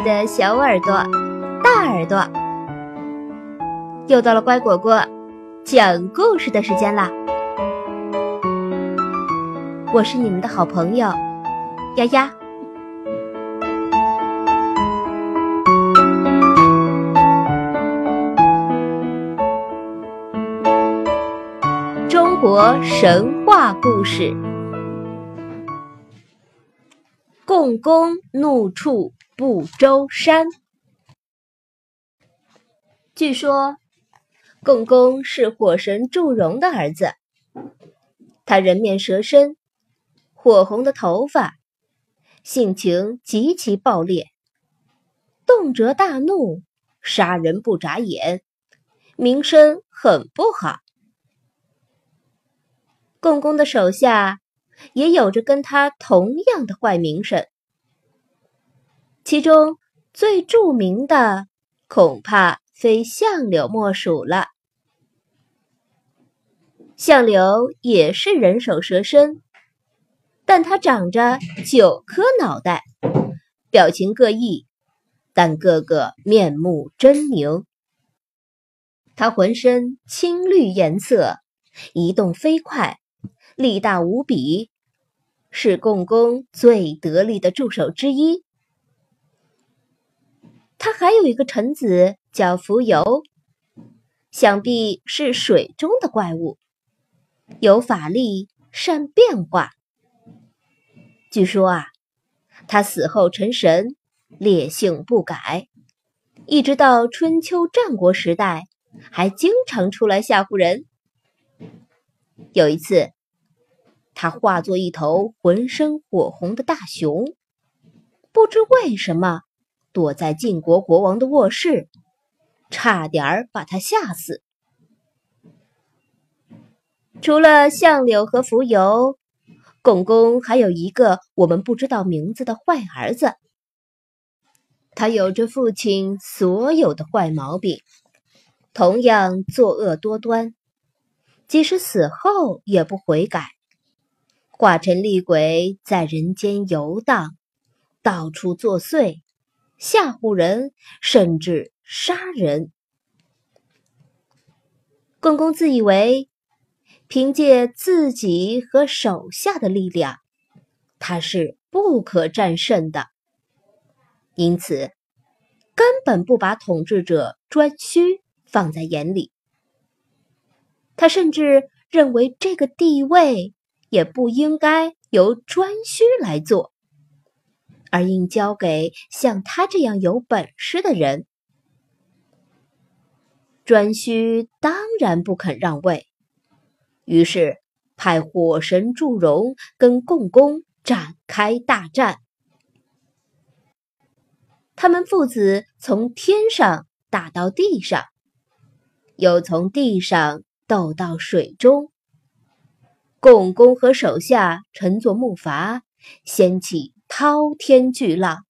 的小耳朵、大耳朵，又到了乖果果讲故事的时间啦！我是你们的好朋友丫丫。中国神话故事：共工怒触。不周山。据说，共工是火神祝融的儿子。他人面蛇身，火红的头发，性情极其暴烈，动辄大怒，杀人不眨眼，名声很不好。共工的手下也有着跟他同样的坏名声。其中最著名的，恐怕非相柳莫属了。相柳也是人首蛇身，但他长着九颗脑袋，表情各异，但个个面目狰狞。他浑身青绿颜色，移动飞快，力大无比，是共工最得力的助手之一。他还有一个臣子叫蜉蝣，想必是水中的怪物，有法力，善变化。据说啊，他死后成神，烈性不改，一直到春秋战国时代，还经常出来吓唬人。有一次，他化作一头浑身火红的大熊，不知为什么。躲在晋国国王的卧室，差点儿把他吓死。除了相柳和蜉蝣，共工还有一个我们不知道名字的坏儿子。他有着父亲所有的坏毛病，同样作恶多端，即使死后也不悔改，化成厉鬼在人间游荡，到处作祟。吓唬人，甚至杀人。共工自以为凭借自己和手下的力量，他是不可战胜的，因此根本不把统治者颛顼放在眼里。他甚至认为这个地位也不应该由颛顼来做。而应交给像他这样有本事的人。颛顼当然不肯让位，于是派火神祝融跟共工展开大战。他们父子从天上打到地上，又从地上斗到水中。共工和手下乘坐木筏，掀起。滔天巨浪，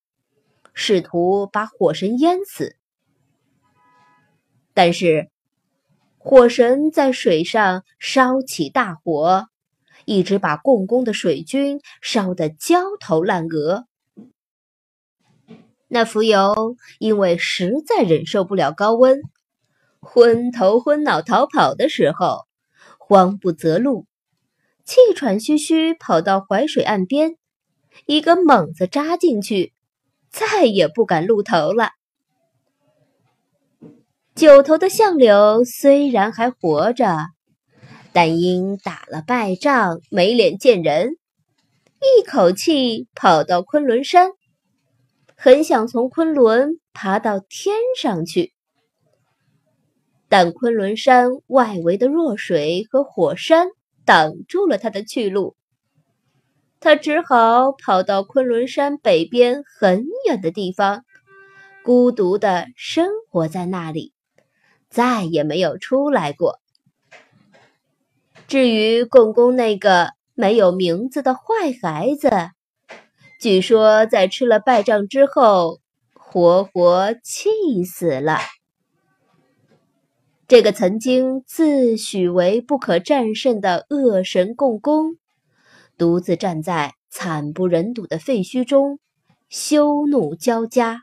试图把火神淹死。但是，火神在水上烧起大火，一直把共工的水军烧得焦头烂额。那蜉蝣因为实在忍受不了高温，昏头昏脑逃跑的时候，慌不择路，气喘吁吁跑到淮水岸边。一个猛子扎进去，再也不敢露头了。九头的相柳虽然还活着，但因打了败仗，没脸见人，一口气跑到昆仑山，很想从昆仑爬到天上去，但昆仑山外围的弱水和火山挡住了他的去路。他只好跑到昆仑山北边很远的地方，孤独的生活在那里，再也没有出来过。至于共工那个没有名字的坏孩子，据说在吃了败仗之后，活活气死了。这个曾经自诩为不可战胜的恶神共工。独自站在惨不忍睹的废墟中，羞怒交加，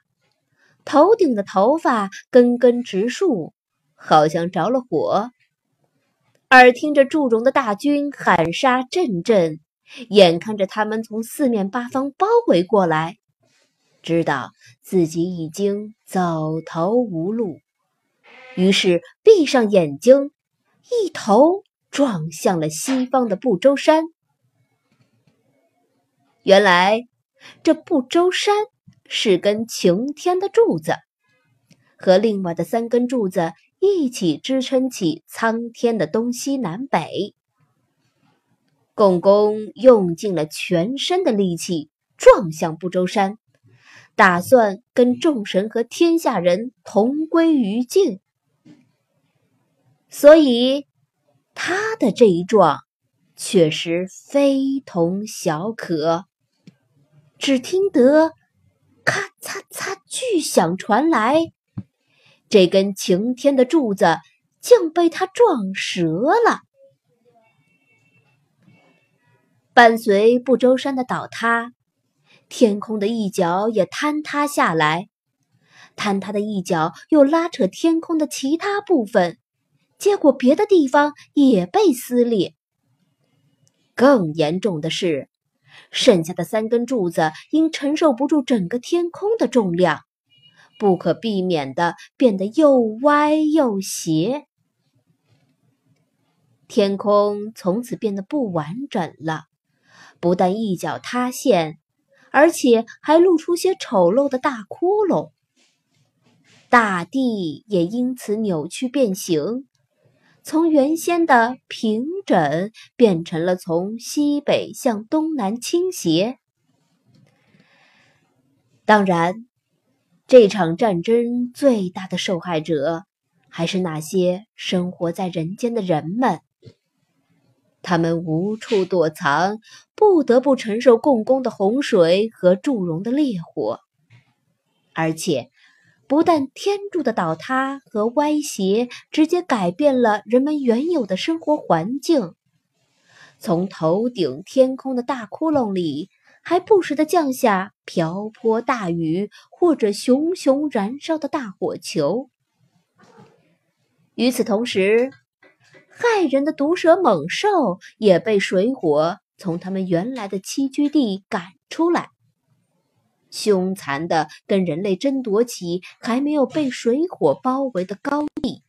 头顶的头发根根直竖，好像着了火。耳听着祝融的大军喊杀阵阵，眼看着他们从四面八方包围过来，知道自己已经走投无路，于是闭上眼睛，一头撞向了西方的不周山。原来，这不周山是根擎天的柱子，和另外的三根柱子。一起支撑起苍天的东西南北。共工用尽了全身的力气撞向不周山，打算跟众神和天下人同归于尽。所以，他的这一撞确实非同小可。只听得咔嚓嚓巨响传来。这根擎天的柱子竟被他撞折了。伴随不周山的倒塌，天空的一角也坍塌下来，坍塌的一角又拉扯天空的其他部分，结果别的地方也被撕裂。更严重的是，剩下的三根柱子因承受不住整个天空的重量。不可避免的变得又歪又斜，天空从此变得不完整了。不但一角塌陷，而且还露出些丑陋的大窟窿。大地也因此扭曲变形，从原先的平整变成了从西北向东南倾斜。当然。这场战争最大的受害者，还是那些生活在人间的人们。他们无处躲藏，不得不承受共工的洪水和祝融的烈火。而且，不但天柱的倒塌和歪斜直接改变了人们原有的生活环境，从头顶天空的大窟窿里。还不时的降下瓢泼大雨，或者熊熊燃烧的大火球。与此同时，害人的毒蛇猛兽也被水火从他们原来的栖居地赶出来，凶残的跟人类争夺起还没有被水火包围的高地。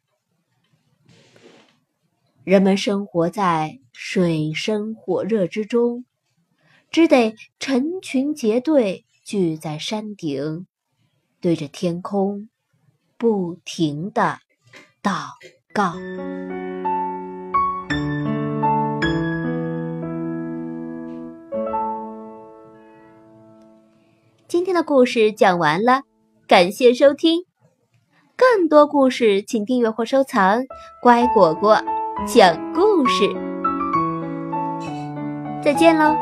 人们生活在水深火热之中。只得成群结队聚在山顶，对着天空不停的祷告。今天的故事讲完了，感谢收听。更多故事，请订阅或收藏《乖果果讲故事》。再见喽！